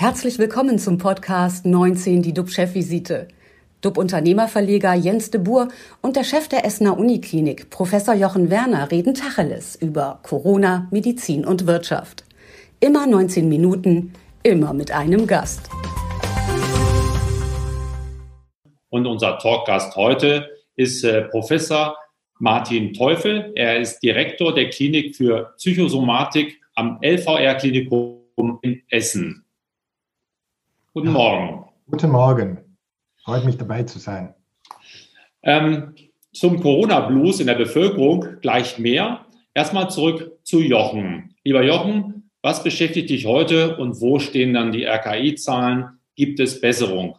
Herzlich willkommen zum Podcast 19, die DUB-Chefvisite. DUB-Unternehmerverleger Jens de Boer und der Chef der Essener Uniklinik, Professor Jochen Werner, reden Tacheles über Corona, Medizin und Wirtschaft. Immer 19 Minuten, immer mit einem Gast. Und unser Talkgast heute ist äh, Professor Martin Teufel. Er ist Direktor der Klinik für Psychosomatik am LVR-Klinikum in Essen. Guten Morgen. Guten Morgen. Freut mich dabei zu sein. Ähm, zum Corona-Blues in der Bevölkerung gleich mehr. Erstmal zurück zu Jochen. Lieber Jochen, was beschäftigt dich heute und wo stehen dann die RKI-Zahlen? Gibt es Besserung?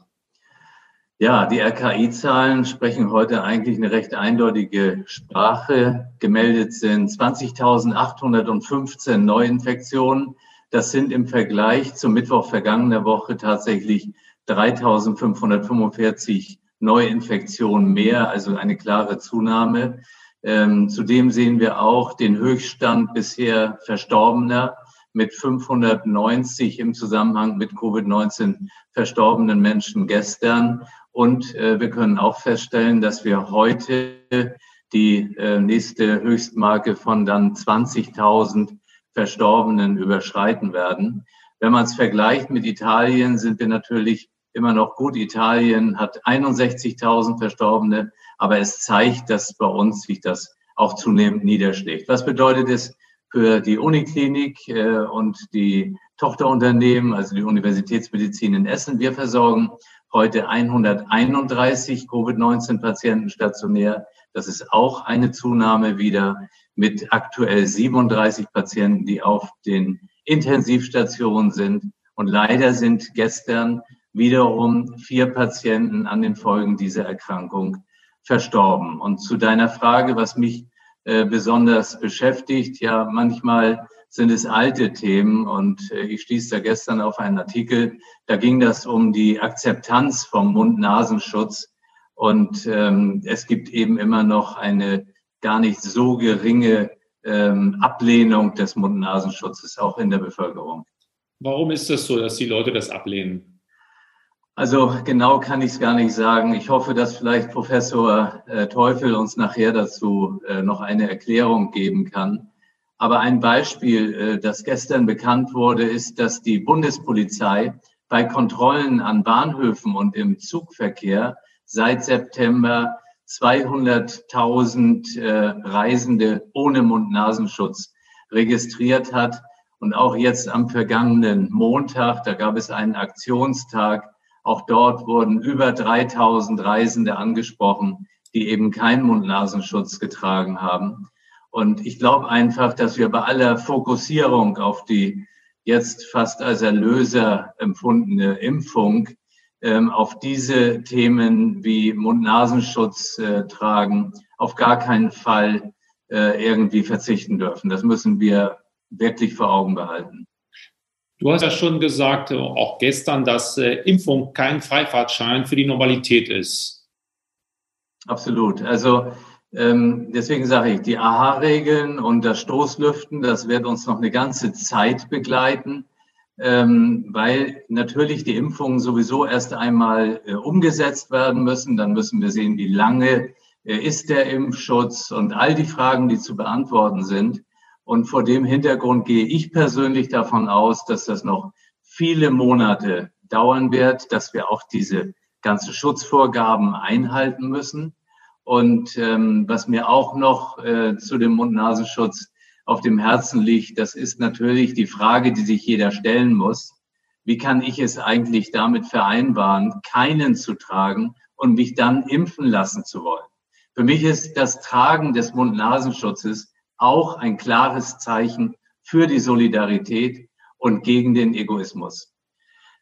Ja, die RKI-Zahlen sprechen heute eigentlich eine recht eindeutige Sprache. Gemeldet sind 20.815 Neuinfektionen. Das sind im Vergleich zum Mittwoch vergangener Woche tatsächlich 3.545 Neuinfektionen mehr, also eine klare Zunahme. Ähm, zudem sehen wir auch den Höchststand bisher Verstorbener mit 590 im Zusammenhang mit Covid-19 verstorbenen Menschen gestern. Und äh, wir können auch feststellen, dass wir heute die äh, nächste Höchstmarke von dann 20.000 Verstorbenen überschreiten werden. Wenn man es vergleicht mit Italien, sind wir natürlich immer noch gut. Italien hat 61.000 Verstorbene, aber es zeigt, dass bei uns sich das auch zunehmend niederschlägt. Was bedeutet es für die Uniklinik äh, und die Tochterunternehmen, also die Universitätsmedizin in Essen? Wir versorgen heute 131 Covid-19-Patienten stationär. Das ist auch eine Zunahme wieder mit aktuell 37 Patienten, die auf den Intensivstationen sind. Und leider sind gestern wiederum vier Patienten an den Folgen dieser Erkrankung verstorben. Und zu deiner Frage, was mich äh, besonders beschäftigt, ja, manchmal sind es alte Themen und äh, ich stieß da gestern auf einen Artikel, da ging das um die Akzeptanz vom Mund-Nasenschutz und ähm, es gibt eben immer noch eine gar nicht so geringe ähm, Ablehnung des Mund-Nasenschutzes auch in der Bevölkerung. Warum ist das so, dass die Leute das ablehnen? Also genau kann ich es gar nicht sagen. Ich hoffe, dass vielleicht Professor äh, Teufel uns nachher dazu äh, noch eine Erklärung geben kann. Aber ein Beispiel, äh, das gestern bekannt wurde, ist, dass die Bundespolizei bei Kontrollen an Bahnhöfen und im Zugverkehr seit September 200.000 äh, Reisende ohne Mund-Nasenschutz registriert hat. Und auch jetzt am vergangenen Montag, da gab es einen Aktionstag, auch dort wurden über 3000 Reisende angesprochen, die eben keinen Mund-Nasenschutz getragen haben. Und ich glaube einfach, dass wir bei aller Fokussierung auf die jetzt fast als Erlöser empfundene Impfung ähm, auf diese Themen wie Mund-Nasenschutz äh, tragen auf gar keinen Fall äh, irgendwie verzichten dürfen. Das müssen wir wirklich vor Augen behalten. Du hast ja schon gesagt, auch gestern, dass äh, Impfung kein Freifahrtschein für die Normalität ist. Absolut. Also ähm, deswegen sage ich, die AHA-Regeln und das Stoßlüften, das wird uns noch eine ganze Zeit begleiten, weil natürlich die Impfungen sowieso erst einmal äh, umgesetzt werden müssen. Dann müssen wir sehen, wie lange äh, ist der Impfschutz und all die Fragen, die zu beantworten sind. Und vor dem Hintergrund gehe ich persönlich davon aus, dass das noch viele Monate dauern wird, dass wir auch diese ganzen Schutzvorgaben einhalten müssen. Und ähm, was mir auch noch äh, zu dem Mund-Nasenschutz auf dem Herzen liegt, das ist natürlich die Frage, die sich jeder stellen muss. Wie kann ich es eigentlich damit vereinbaren, keinen zu tragen und mich dann impfen lassen zu wollen? Für mich ist das Tragen des Mund-Nasenschutzes auch ein klares Zeichen für die Solidarität und gegen den Egoismus.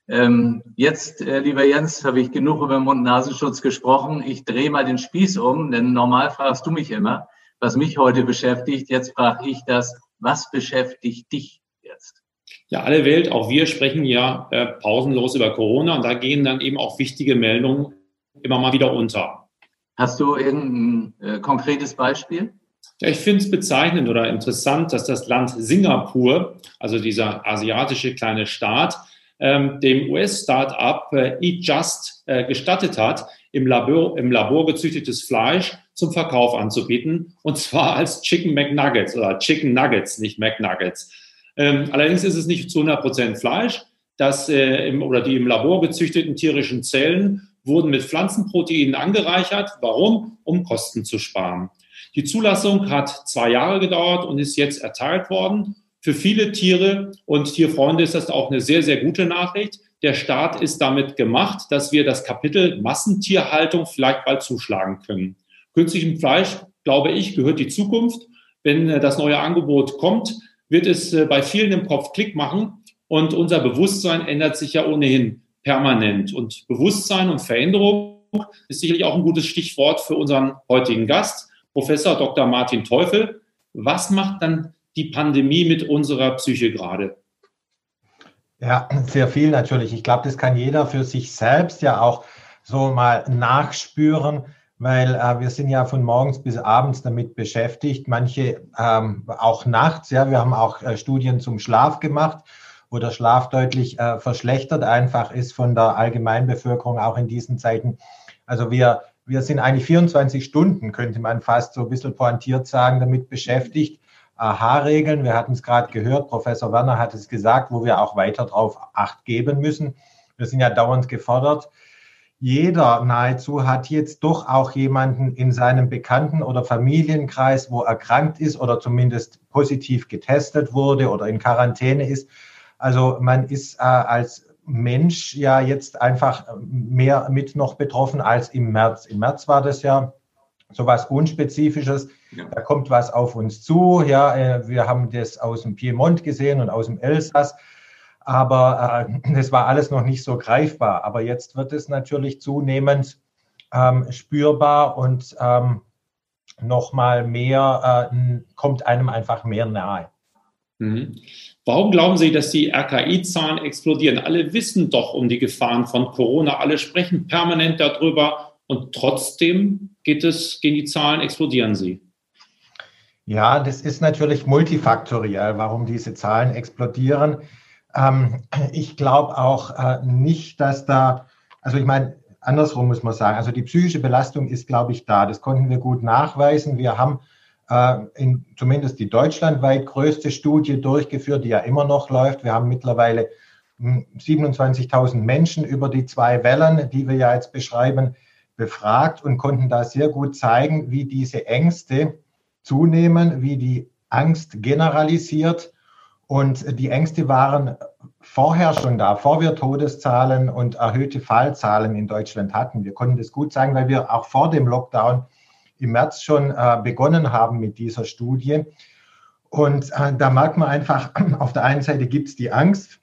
Ähm, jetzt, äh, lieber Jens, habe ich genug über Mund-Nasenschutz gesprochen. Ich drehe mal den Spieß um, denn normal fragst du mich immer, was mich heute beschäftigt. Jetzt frage ich das, was beschäftigt dich jetzt? Ja, alle Welt, auch wir sprechen ja äh, pausenlos über Corona und da gehen dann eben auch wichtige Meldungen immer mal wieder unter. Hast du irgendein äh, konkretes Beispiel? Ja, ich finde es bezeichnend oder interessant, dass das Land Singapur, also dieser asiatische kleine Staat, ähm, dem US-Startup äh, Eat Just äh, gestattet hat, im Labor, im Labor gezüchtetes Fleisch zum Verkauf anzubieten, und zwar als Chicken McNuggets oder Chicken Nuggets, nicht McNuggets. Ähm, allerdings ist es nicht zu 100 Prozent Fleisch, das äh, im, oder die im Labor gezüchteten tierischen Zellen wurden mit Pflanzenproteinen angereichert. Warum? Um Kosten zu sparen. Die Zulassung hat zwei Jahre gedauert und ist jetzt erteilt worden. Für viele Tiere und Tierfreunde ist das auch eine sehr, sehr gute Nachricht. Der Staat ist damit gemacht, dass wir das Kapitel Massentierhaltung vielleicht bald zuschlagen können. Künstlichem Fleisch, glaube ich, gehört die Zukunft. Wenn äh, das neue Angebot kommt, wird es äh, bei vielen im Kopf Klick machen und unser Bewusstsein ändert sich ja ohnehin permanent. Und Bewusstsein und Veränderung ist sicherlich auch ein gutes Stichwort für unseren heutigen Gast, Professor Dr. Martin Teufel. Was macht dann die Pandemie mit unserer Psyche gerade? Ja, sehr viel natürlich. Ich glaube, das kann jeder für sich selbst ja auch so mal nachspüren, weil äh, wir sind ja von morgens bis abends damit beschäftigt, manche ähm, auch nachts. Ja, wir haben auch äh, Studien zum Schlaf gemacht wo der Schlaf deutlich äh, verschlechtert einfach ist von der Allgemeinbevölkerung auch in diesen Zeiten. Also wir, wir sind eigentlich 24 Stunden, könnte man fast so ein bisschen pointiert sagen, damit beschäftigt. AHA-Regeln, wir hatten es gerade gehört, Professor Werner hat es gesagt, wo wir auch weiter drauf Acht geben müssen. Wir sind ja dauernd gefordert. Jeder nahezu hat jetzt doch auch jemanden in seinem Bekannten- oder Familienkreis, wo erkrankt ist oder zumindest positiv getestet wurde oder in Quarantäne ist. Also man ist äh, als Mensch ja jetzt einfach mehr mit noch betroffen als im März. Im März war das ja so was Unspezifisches. Ja. Da kommt was auf uns zu. Ja, äh, wir haben das aus dem Piemont gesehen und aus dem Elsass. Aber äh, das war alles noch nicht so greifbar. Aber jetzt wird es natürlich zunehmend ähm, spürbar und ähm, nochmal mehr, äh, kommt einem einfach mehr nahe. Mhm. Warum glauben Sie, dass die RKI-Zahlen explodieren? Alle wissen doch um die Gefahren von Corona, alle sprechen permanent darüber und trotzdem geht es, gehen die Zahlen, explodieren sie. Ja, das ist natürlich multifaktoriell, warum diese Zahlen explodieren. Ähm, ich glaube auch äh, nicht, dass da, also ich meine, andersrum muss man sagen, also die psychische Belastung ist, glaube ich, da. Das konnten wir gut nachweisen. Wir haben äh, in, zumindest die deutschlandweit größte Studie durchgeführt, die ja immer noch läuft. Wir haben mittlerweile 27.000 hm, Menschen über die zwei Wellen, die wir ja jetzt beschreiben, befragt und konnten da sehr gut zeigen, wie diese Ängste zunehmen, wie die Angst generalisiert. Und die Ängste waren vorher schon da, vor wir Todeszahlen und erhöhte Fallzahlen in Deutschland hatten. Wir konnten das gut zeigen, weil wir auch vor dem Lockdown im März schon äh, begonnen haben mit dieser Studie. Und äh, da merkt man einfach, auf der einen Seite gibt es die Angst,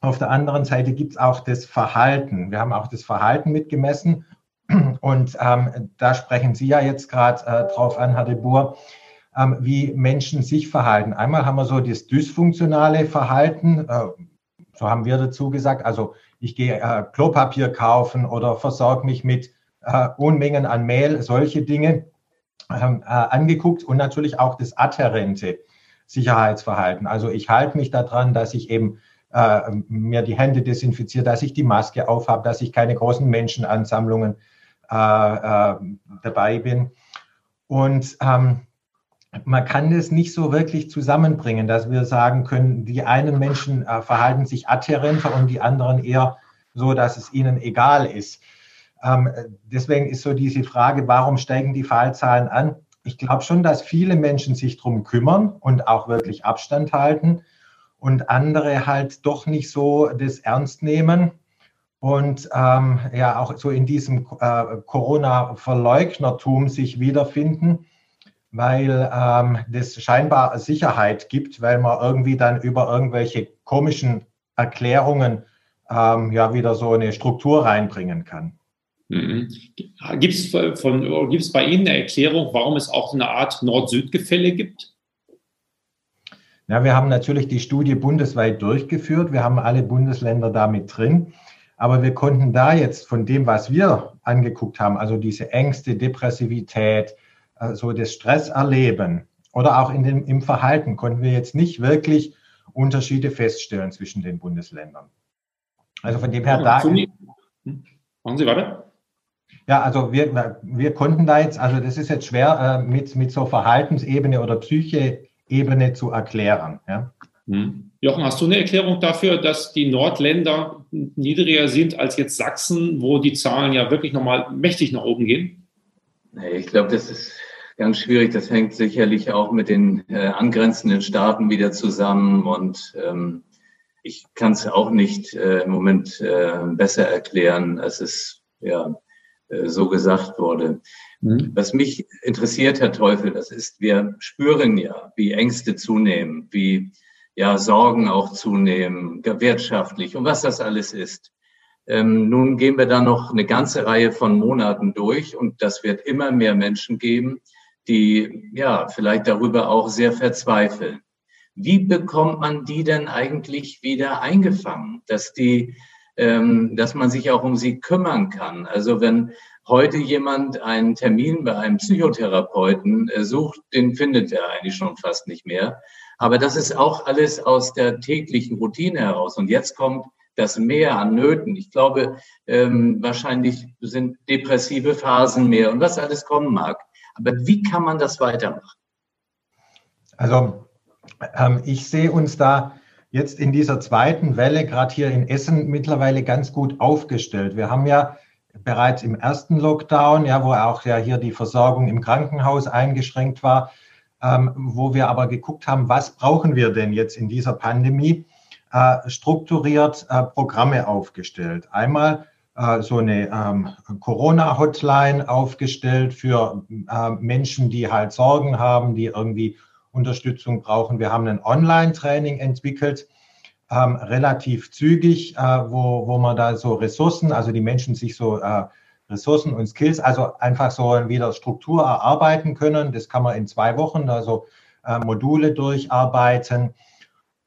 auf der anderen Seite gibt es auch das Verhalten. Wir haben auch das Verhalten mitgemessen. Und ähm, da sprechen Sie ja jetzt gerade äh, drauf an, Herr de Boer, ähm, wie Menschen sich verhalten. Einmal haben wir so das dysfunktionale Verhalten, äh, so haben wir dazu gesagt. Also ich gehe äh, Klopapier kaufen oder versorge mich mit äh, Unmengen an Mehl, solche Dinge ähm, äh, angeguckt und natürlich auch das adhärente Sicherheitsverhalten. Also ich halte mich daran, dass ich eben äh, mir die Hände desinfiziere, dass ich die Maske aufhabe, dass ich keine großen Menschenansammlungen äh, äh, dabei bin. Und ähm, man kann das nicht so wirklich zusammenbringen, dass wir sagen können, die einen Menschen äh, verhalten sich adhärenter und die anderen eher so, dass es ihnen egal ist. Ähm, deswegen ist so diese Frage, warum steigen die Fallzahlen an? Ich glaube schon, dass viele Menschen sich darum kümmern und auch wirklich Abstand halten und andere halt doch nicht so das ernst nehmen und ähm, ja auch so in diesem äh, Corona-Verleugnertum sich wiederfinden, weil ähm, das scheinbar Sicherheit gibt, weil man irgendwie dann über irgendwelche komischen Erklärungen ähm, ja wieder so eine Struktur reinbringen kann. Mhm. Gibt es bei Ihnen eine Erklärung, warum es auch eine Art Nord-Süd-Gefälle gibt? Ja, wir haben natürlich die Studie bundesweit durchgeführt. Wir haben alle Bundesländer damit drin. Aber wir konnten da jetzt von dem, was wir angeguckt haben, also diese Ängste, Depressivität, so das Stresserleben oder auch in dem, im Verhalten, konnten wir jetzt nicht wirklich Unterschiede feststellen zwischen den Bundesländern. Also von dem her da. Hm? Machen Sie weiter. Ja, also wir, wir konnten da jetzt, also das ist jetzt schwer äh, mit, mit so Verhaltensebene oder Psycheebene zu erklären. Ja. Hm. Jochen, hast du eine Erklärung dafür, dass die Nordländer niedriger sind als jetzt Sachsen, wo die Zahlen ja wirklich nochmal mächtig nach oben gehen? Ich glaube, das ist ganz schwierig. Das hängt sicherlich auch mit den äh, angrenzenden Staaten wieder zusammen. Und ähm, ich kann es auch nicht äh, im Moment äh, besser erklären, als es ja äh, so gesagt wurde. Mhm. Was mich interessiert, Herr Teufel, das ist, wir spüren ja, wie Ängste zunehmen, wie ja Sorgen auch zunehmen, wirtschaftlich und was das alles ist. Ähm, nun gehen wir da noch eine ganze Reihe von Monaten durch und das wird immer mehr Menschen geben, die ja vielleicht darüber auch sehr verzweifeln. Wie bekommt man die denn eigentlich wieder eingefangen, dass die, ähm, dass man sich auch um sie kümmern kann? Also wenn heute jemand einen Termin bei einem Psychotherapeuten äh, sucht, den findet er eigentlich schon fast nicht mehr. Aber das ist auch alles aus der täglichen Routine heraus. Und jetzt kommt das Mehr an Nöten. Ich glaube, ähm, wahrscheinlich sind depressive Phasen mehr und was alles kommen mag. Aber wie kann man das weitermachen? Also ähm, ich sehe uns da jetzt in dieser zweiten Welle, gerade hier in Essen, mittlerweile ganz gut aufgestellt. Wir haben ja bereits im ersten Lockdown, ja, wo auch ja hier die Versorgung im Krankenhaus eingeschränkt war, ähm, wo wir aber geguckt haben, was brauchen wir denn jetzt in dieser Pandemie, äh, strukturiert äh, Programme aufgestellt. Einmal so eine ähm, Corona-Hotline aufgestellt für äh, Menschen, die halt Sorgen haben, die irgendwie Unterstützung brauchen. Wir haben ein Online-Training entwickelt, ähm, relativ zügig, äh, wo, wo man da so Ressourcen, also die Menschen sich so äh, Ressourcen und Skills, also einfach so wieder Struktur erarbeiten können. Das kann man in zwei Wochen, also äh, Module durcharbeiten.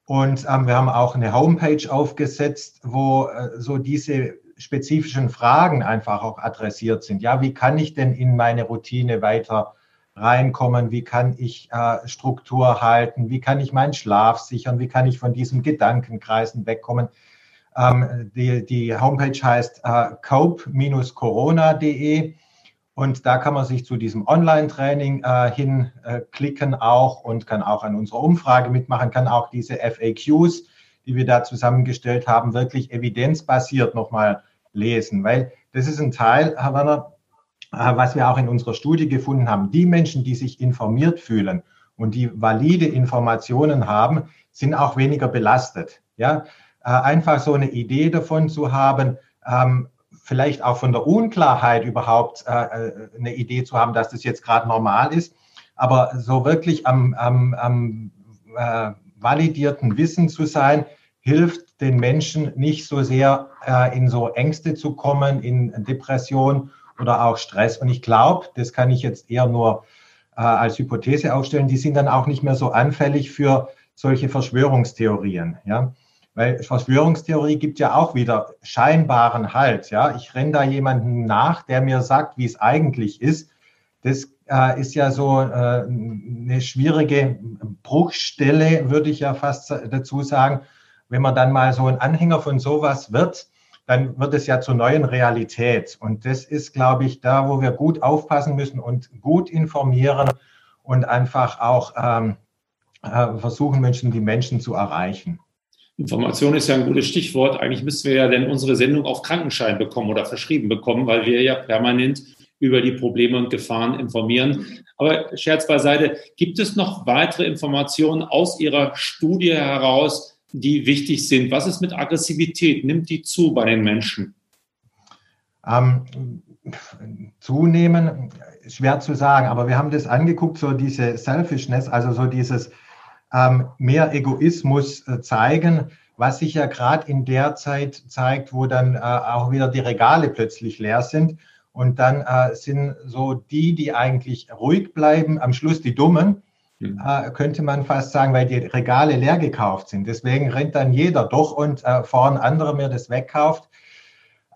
Und ähm, wir haben auch eine Homepage aufgesetzt, wo äh, so diese spezifischen Fragen einfach auch adressiert sind. Ja, wie kann ich denn in meine Routine weiter reinkommen? Wie kann ich äh, Struktur halten? Wie kann ich meinen Schlaf sichern? Wie kann ich von diesen Gedankenkreisen wegkommen? Ähm, die, die Homepage heißt äh, cope-corona.de und da kann man sich zu diesem Online-Training äh, hinklicken auch und kann auch an unserer Umfrage mitmachen, kann auch diese FAQs, die wir da zusammengestellt haben, wirklich evidenzbasiert nochmal lesen, weil das ist ein Teil, Herr Werner, äh, was wir auch in unserer Studie gefunden haben. Die Menschen, die sich informiert fühlen und die valide Informationen haben, sind auch weniger belastet. Ja, äh, einfach so eine Idee davon zu haben, ähm, vielleicht auch von der Unklarheit überhaupt äh, eine Idee zu haben, dass das jetzt gerade normal ist, aber so wirklich am, am, am validierten Wissen zu sein, hilft den Menschen nicht so sehr äh, in so Ängste zu kommen, in Depression oder auch Stress. Und ich glaube, das kann ich jetzt eher nur äh, als Hypothese aufstellen, die sind dann auch nicht mehr so anfällig für solche Verschwörungstheorien. Ja? Weil Verschwörungstheorie gibt ja auch wieder scheinbaren Halt. Ja? Ich renne da jemanden nach, der mir sagt, wie es eigentlich ist. Das äh, ist ja so äh, eine schwierige Bruchstelle, würde ich ja fast dazu sagen wenn man dann mal so ein Anhänger von sowas wird, dann wird es ja zur neuen Realität. Und das ist, glaube ich, da, wo wir gut aufpassen müssen und gut informieren und einfach auch ähm, äh, versuchen müssen, die Menschen zu erreichen. Information ist ja ein gutes Stichwort. Eigentlich müssten wir ja denn unsere Sendung auf Krankenschein bekommen oder verschrieben bekommen, weil wir ja permanent über die Probleme und Gefahren informieren. Aber Scherz beiseite, gibt es noch weitere Informationen aus Ihrer Studie heraus, die wichtig sind? Was ist mit Aggressivität? Nimmt die zu bei den Menschen? Ähm, zunehmen, schwer zu sagen, aber wir haben das angeguckt, so diese Selfishness, also so dieses ähm, mehr Egoismus äh, zeigen, was sich ja gerade in der Zeit zeigt, wo dann äh, auch wieder die Regale plötzlich leer sind. Und dann äh, sind so die, die eigentlich ruhig bleiben, am Schluss die Dummen. Äh, könnte man fast sagen, weil die Regale leer gekauft sind. Deswegen rennt dann jeder doch und äh, vor ein anderer mir das wegkauft.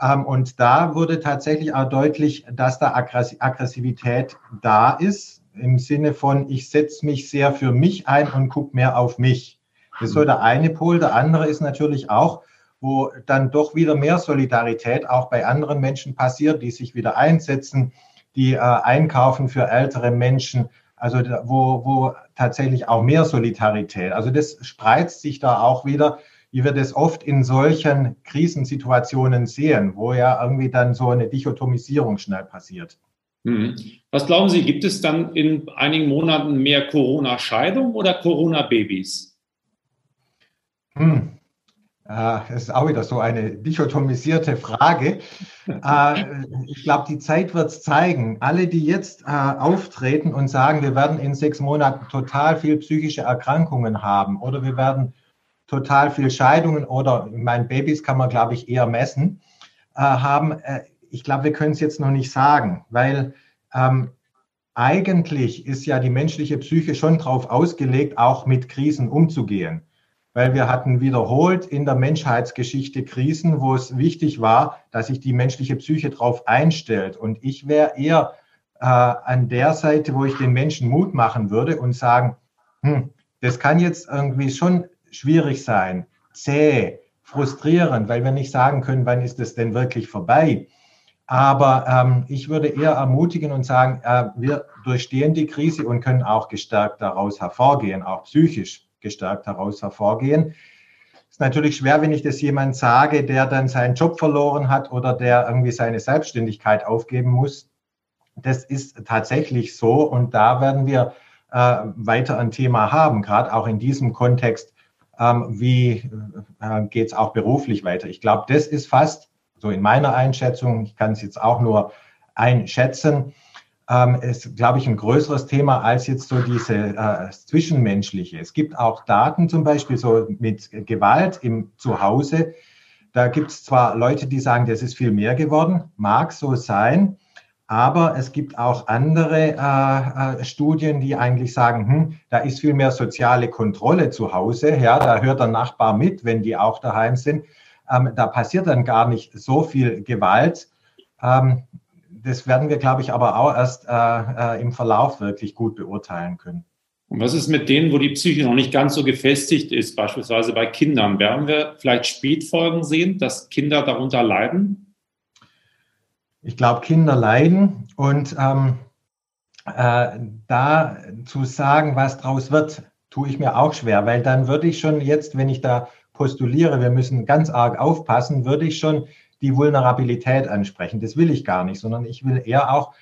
Ähm, und da wurde tatsächlich auch deutlich, dass da Aggressivität da ist, im Sinne von, ich setze mich sehr für mich ein und gucke mehr auf mich. Das ist so der eine Pol. Der andere ist natürlich auch, wo dann doch wieder mehr Solidarität auch bei anderen Menschen passiert, die sich wieder einsetzen, die äh, einkaufen für ältere Menschen, also wo, wo tatsächlich auch mehr Solidarität. Also das spreizt sich da auch wieder, wie wir das oft in solchen Krisensituationen sehen, wo ja irgendwie dann so eine Dichotomisierung schnell passiert. Mhm. Was glauben Sie, gibt es dann in einigen Monaten mehr Corona-Scheidung oder Corona-Babys? Hm. Das ist auch wieder so eine dichotomisierte Frage. Äh, ich glaube, die Zeit wird es zeigen. Alle, die jetzt äh, auftreten und sagen, wir werden in sechs Monaten total viel psychische Erkrankungen haben oder wir werden total viel Scheidungen oder mein Babys kann man, glaube ich, eher messen, äh, haben, ich glaube, wir können es jetzt noch nicht sagen, weil ähm, eigentlich ist ja die menschliche Psyche schon darauf ausgelegt, auch mit Krisen umzugehen weil wir hatten wiederholt in der Menschheitsgeschichte Krisen, wo es wichtig war, dass sich die menschliche Psyche darauf einstellt. Und ich wäre eher äh, an der Seite, wo ich den Menschen Mut machen würde und sagen, hm, das kann jetzt irgendwie schon schwierig sein, zäh, frustrierend, weil wir nicht sagen können, wann ist es denn wirklich vorbei. Aber ähm, ich würde eher ermutigen und sagen, äh, wir durchstehen die Krise und können auch gestärkt daraus hervorgehen, auch psychisch gestärkt heraus hervorgehen. Ist natürlich schwer, wenn ich das jemand sage, der dann seinen Job verloren hat oder der irgendwie seine Selbstständigkeit aufgeben muss. Das ist tatsächlich so und da werden wir äh, weiter ein Thema haben, gerade auch in diesem Kontext. Ähm, wie äh, geht es auch beruflich weiter? Ich glaube, das ist fast so in meiner Einschätzung, ich kann es jetzt auch nur einschätzen, ähm, ist, glaube ich, ein größeres Thema als jetzt so diese äh, zwischenmenschliche. Es gibt auch Daten zum Beispiel so mit Gewalt im Zuhause. Da gibt es zwar Leute, die sagen, das ist viel mehr geworden, mag so sein, aber es gibt auch andere äh, äh, Studien, die eigentlich sagen, hm, da ist viel mehr soziale Kontrolle zu Hause. Ja, da hört der Nachbar mit, wenn die auch daheim sind. Ähm, da passiert dann gar nicht so viel Gewalt. Ähm, das werden wir, glaube ich, aber auch erst äh, äh, im Verlauf wirklich gut beurteilen können. Und was ist mit denen, wo die Psyche noch nicht ganz so gefestigt ist, beispielsweise bei Kindern? Werden wir vielleicht Spätfolgen sehen, dass Kinder darunter leiden? Ich glaube, Kinder leiden und ähm, äh, da zu sagen, was draus wird, tue ich mir auch schwer, weil dann würde ich schon jetzt, wenn ich da postuliere, wir müssen ganz arg aufpassen, würde ich schon die Vulnerabilität ansprechen. Das will ich gar nicht, sondern ich will eher auch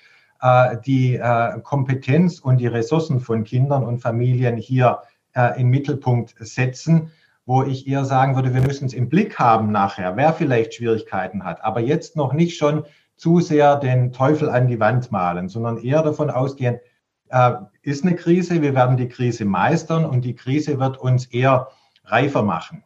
äh, die äh, Kompetenz und die Ressourcen von Kindern und Familien hier äh, in Mittelpunkt setzen, wo ich eher sagen würde, wir müssen es im Blick haben nachher, wer vielleicht Schwierigkeiten hat, aber jetzt noch nicht schon zu sehr den Teufel an die Wand malen, sondern eher davon ausgehen, äh, ist eine Krise, wir werden die Krise meistern und die Krise wird uns eher reifer machen.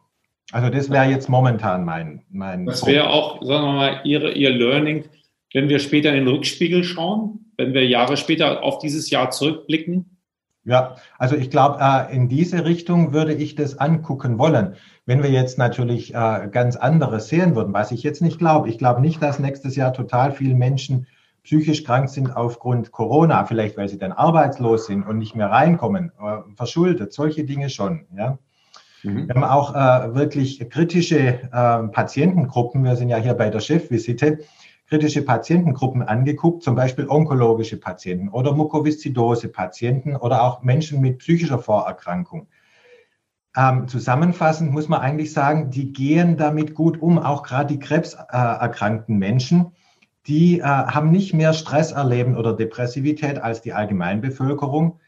Also das wäre jetzt momentan mein. mein das wäre auch, sagen wir mal, Ihre, Ihr Learning, wenn wir später in den Rückspiegel schauen, wenn wir Jahre später auf dieses Jahr zurückblicken? Ja, also ich glaube, äh, in diese Richtung würde ich das angucken wollen. Wenn wir jetzt natürlich äh, ganz anderes sehen würden, was ich jetzt nicht glaube. Ich glaube nicht, dass nächstes Jahr total viele Menschen psychisch krank sind aufgrund Corona, vielleicht weil sie dann arbeitslos sind und nicht mehr reinkommen, äh, verschuldet, solche Dinge schon. Ja. Mhm. Wir haben auch äh, wirklich kritische äh, Patientengruppen, wir sind ja hier bei der Chefvisite, kritische Patientengruppen angeguckt, zum Beispiel onkologische Patienten oder Mukoviszidose-Patienten oder auch Menschen mit psychischer Vorerkrankung. Ähm, zusammenfassend muss man eigentlich sagen, die gehen damit gut um, auch gerade die krebserkrankten Menschen. Die äh, haben nicht mehr Stress erleben oder Depressivität als die Allgemeinbevölkerung.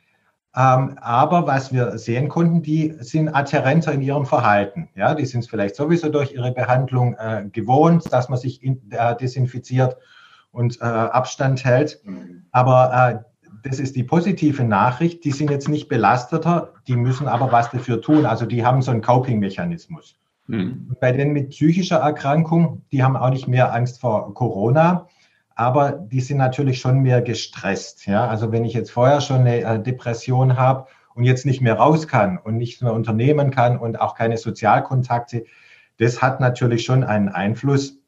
Ähm, aber was wir sehen konnten, die sind adherenter in ihrem Verhalten. Ja, die sind es vielleicht sowieso durch ihre Behandlung äh, gewohnt, dass man sich in, äh, desinfiziert und äh, Abstand hält. Aber äh, das ist die positive Nachricht. Die sind jetzt nicht belasteter, die müssen aber was dafür tun. Also die haben so einen Coping-Mechanismus. Mhm. Bei denen mit psychischer Erkrankung, die haben auch nicht mehr Angst vor Corona aber die sind natürlich schon mehr gestresst. Ja? Also wenn ich jetzt vorher schon eine äh, Depression habe und jetzt nicht mehr raus kann und nicht mehr unternehmen kann und auch keine Sozialkontakte, das hat natürlich schon einen Einfluss.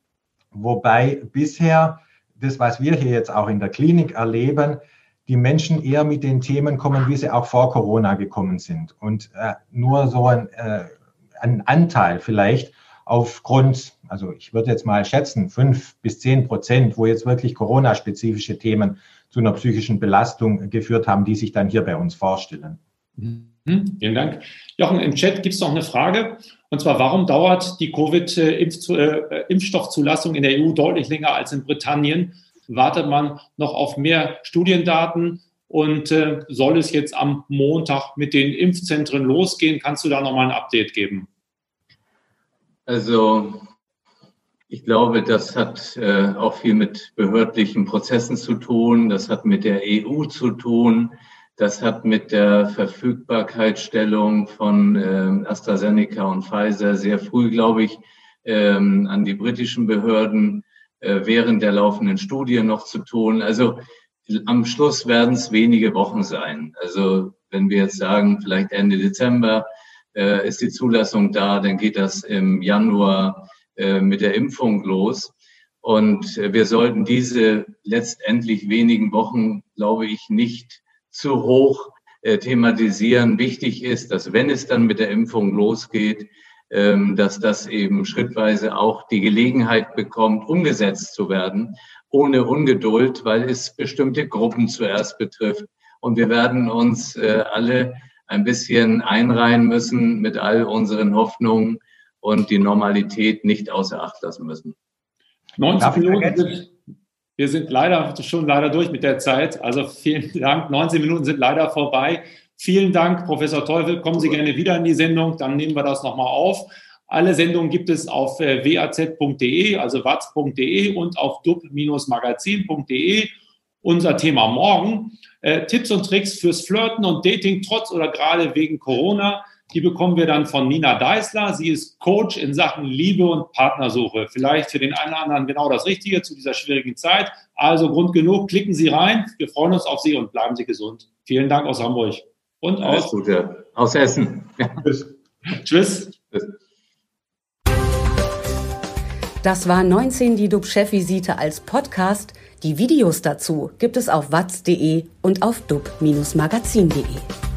Wobei bisher das, was wir hier jetzt auch in der Klinik erleben, die Menschen eher mit den Themen kommen, wie sie auch vor Corona gekommen sind. Und äh, nur so ein, äh, ein Anteil vielleicht aufgrund, also ich würde jetzt mal schätzen, fünf bis zehn Prozent, wo jetzt wirklich Corona-spezifische Themen zu einer psychischen Belastung geführt haben, die sich dann hier bei uns vorstellen. Mhm. Vielen Dank. Jochen, im Chat gibt es noch eine Frage. Und zwar, warum dauert die Covid-Impfstoffzulassung in der EU deutlich länger als in Britannien? Wartet man noch auf mehr Studiendaten? Und äh, soll es jetzt am Montag mit den Impfzentren losgehen? Kannst du da nochmal ein Update geben? Also ich glaube, das hat äh, auch viel mit behördlichen Prozessen zu tun. Das hat mit der EU zu tun. Das hat mit der Verfügbarkeitsstellung von äh, AstraZeneca und Pfizer sehr früh, glaube ich, ähm, an die britischen Behörden äh, während der laufenden Studie noch zu tun. Also am Schluss werden es wenige Wochen sein. Also wenn wir jetzt sagen, vielleicht Ende Dezember, äh, ist die Zulassung da, dann geht das im Januar mit der Impfung los. Und äh, wir sollten diese letztendlich wenigen Wochen, glaube ich, nicht zu hoch äh, thematisieren. Wichtig ist, dass wenn es dann mit der Impfung losgeht, ähm, dass das eben schrittweise auch die Gelegenheit bekommt, umgesetzt zu werden, ohne Ungeduld, weil es bestimmte Gruppen zuerst betrifft. Und wir werden uns äh, alle ein bisschen einreihen müssen mit all unseren Hoffnungen und die Normalität nicht außer Acht lassen müssen. 90 Minuten sind, wir sind leider schon leider durch mit der Zeit. Also vielen Dank. 19 Minuten sind leider vorbei. Vielen Dank, Professor Teufel. Kommen Sie gerne wieder in die Sendung, dann nehmen wir das nochmal auf. Alle Sendungen gibt es auf äh, waz.de, also watz.de und auf dub-magazin.de unser Thema morgen. Äh, Tipps und Tricks fürs Flirten und Dating trotz oder gerade wegen Corona. Die bekommen wir dann von Nina Deißler. Sie ist Coach in Sachen Liebe und Partnersuche. Vielleicht für den einen oder anderen genau das Richtige zu dieser schwierigen Zeit. Also Grund genug, klicken Sie rein. Wir freuen uns auf Sie und bleiben Sie gesund. Vielen Dank aus Hamburg. Und aus, Gute. aus Essen. Tschüss. Tschüss. Das war 19 die Dub-Chef-Visite als Podcast. Die Videos dazu gibt es auf watz.de und auf dub-magazin.de.